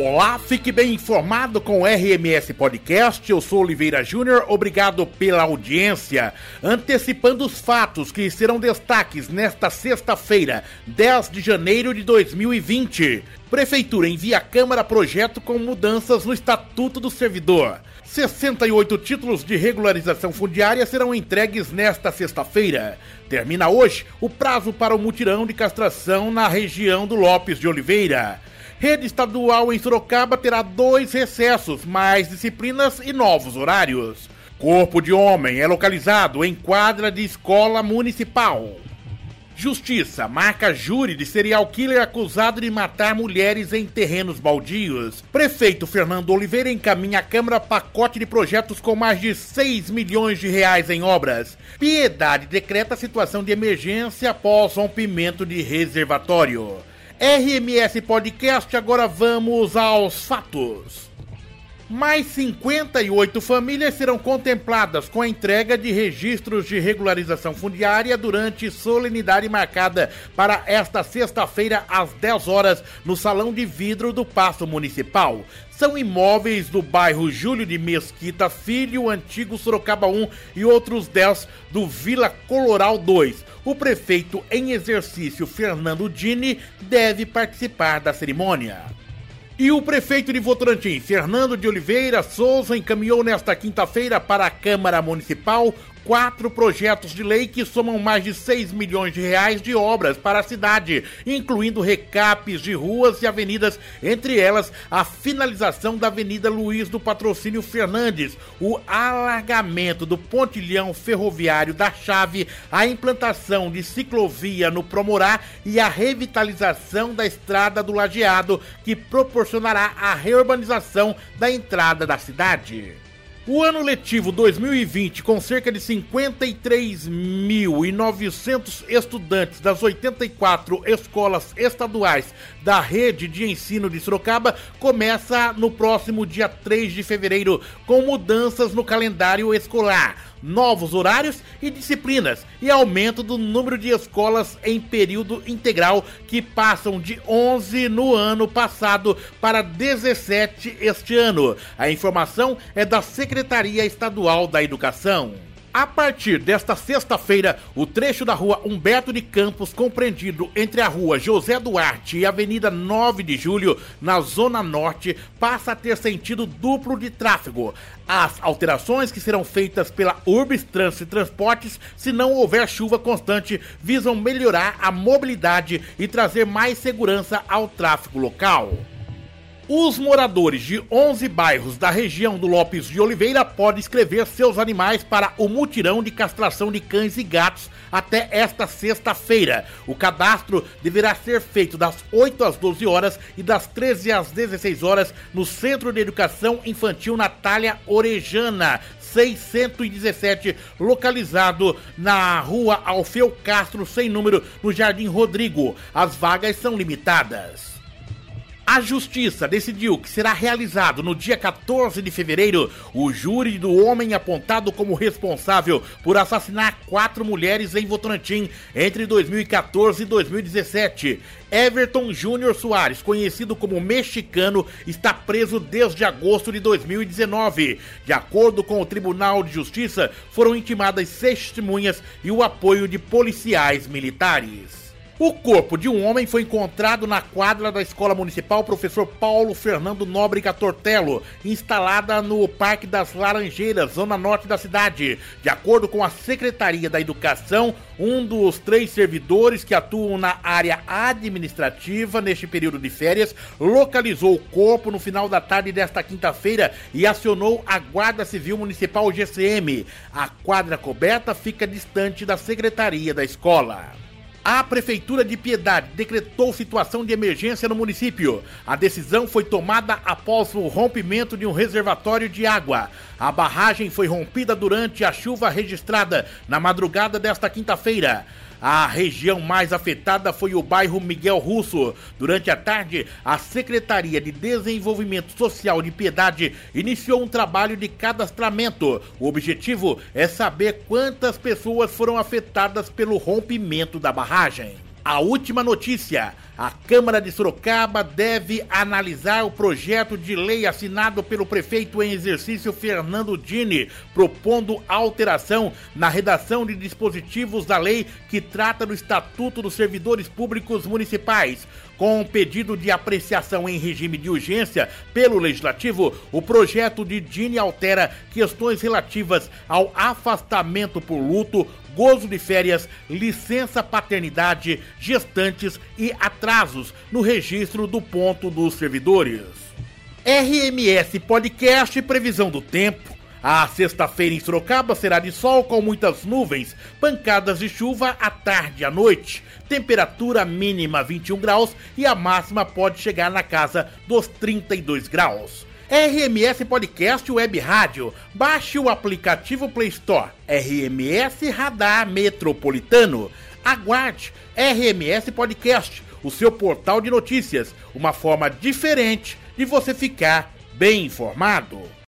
Olá, fique bem informado com o RMS Podcast. Eu sou Oliveira Júnior, obrigado pela audiência. Antecipando os fatos que serão destaques nesta sexta-feira, 10 de janeiro de 2020. Prefeitura envia à Câmara projeto com mudanças no Estatuto do Servidor. 68 títulos de regularização fundiária serão entregues nesta sexta-feira. Termina hoje o prazo para o mutirão de castração na região do Lopes de Oliveira. Rede estadual em Sorocaba terá dois recessos, mais disciplinas e novos horários. Corpo de homem é localizado em quadra de escola municipal. Justiça marca júri de serial killer acusado de matar mulheres em terrenos baldios. Prefeito Fernando Oliveira encaminha à Câmara pacote de projetos com mais de 6 milhões de reais em obras. Piedade decreta situação de emergência após rompimento de reservatório. RMS Podcast, agora vamos aos fatos. Mais 58 famílias serão contempladas com a entrega de registros de regularização fundiária durante solenidade marcada para esta sexta-feira às 10 horas no Salão de Vidro do Paço Municipal. São imóveis do bairro Júlio de Mesquita Filho, Antigo Sorocaba 1 e outros 10 do Vila Coloral 2 o prefeito em exercício Fernando Dini deve participar da cerimônia. E o prefeito de Votorantim, Fernando de Oliveira Souza, encaminhou nesta quinta-feira para a Câmara Municipal quatro projetos de lei que somam mais de 6 milhões de reais de obras para a cidade, incluindo recapes de ruas e avenidas, entre elas a finalização da Avenida Luiz do Patrocínio Fernandes, o alargamento do pontilhão ferroviário da Chave, a implantação de ciclovia no Promorá e a revitalização da estrada do Lajeado, que proporcionará a reurbanização da entrada da cidade. O ano letivo 2020, com cerca de 53.900 estudantes das 84 escolas estaduais da rede de ensino de Sorocaba, começa no próximo dia 3 de fevereiro, com mudanças no calendário escolar novos horários e disciplinas e aumento do número de escolas em período integral que passam de 11 no ano passado para 17 este ano. A informação é da Secretaria Estadual da Educação. A partir desta sexta-feira, o trecho da rua Humberto de Campos, compreendido entre a rua José Duarte e a Avenida 9 de Julho, na Zona Norte, passa a ter sentido duplo de tráfego. As alterações que serão feitas pela Urbis Trans e Transportes, se não houver chuva constante, visam melhorar a mobilidade e trazer mais segurança ao tráfego local. Os moradores de 11 bairros da região do Lopes de Oliveira podem inscrever seus animais para o mutirão de castração de cães e gatos até esta sexta-feira. O cadastro deverá ser feito das 8 às 12 horas e das 13 às 16 horas no Centro de Educação Infantil Natália Orejana, 617, localizado na rua Alfeu Castro, sem número, no Jardim Rodrigo. As vagas são limitadas. A Justiça decidiu que será realizado no dia 14 de fevereiro o júri do homem apontado como responsável por assassinar quatro mulheres em Votorantim entre 2014 e 2017. Everton Júnior Soares, conhecido como mexicano, está preso desde agosto de 2019. De acordo com o Tribunal de Justiça, foram intimadas seis testemunhas e o apoio de policiais militares. O corpo de um homem foi encontrado na quadra da Escola Municipal Professor Paulo Fernando Nóbrega Tortello, instalada no Parque das Laranjeiras, zona norte da cidade. De acordo com a Secretaria da Educação, um dos três servidores que atuam na área administrativa neste período de férias localizou o corpo no final da tarde desta quinta-feira e acionou a Guarda Civil Municipal GCM. A quadra coberta fica distante da Secretaria da Escola. A Prefeitura de Piedade decretou situação de emergência no município. A decisão foi tomada após o rompimento de um reservatório de água. A barragem foi rompida durante a chuva registrada na madrugada desta quinta-feira. A região mais afetada foi o bairro Miguel Russo. Durante a tarde, a Secretaria de Desenvolvimento Social de Piedade iniciou um trabalho de cadastramento. O objetivo é saber quantas pessoas foram afetadas pelo rompimento da barragem. A última notícia: a Câmara de Sorocaba deve analisar o projeto de lei assinado pelo prefeito em exercício Fernando Dini, propondo alteração na redação de dispositivos da lei que trata do Estatuto dos Servidores Públicos Municipais. Com um pedido de apreciação em regime de urgência pelo Legislativo, o projeto de Dini altera questões relativas ao afastamento por luto, gozo de férias, licença paternidade, gestantes e atrasos no registro do ponto dos servidores. RMS Podcast Previsão do Tempo. A sexta-feira em Sorocaba será de sol com muitas nuvens, pancadas de chuva à tarde e à noite. Temperatura mínima 21 graus e a máxima pode chegar na casa dos 32 graus. RMS Podcast Web Rádio. Baixe o aplicativo Play Store. RMS Radar Metropolitano. Aguarde RMS Podcast, o seu portal de notícias, uma forma diferente de você ficar bem informado.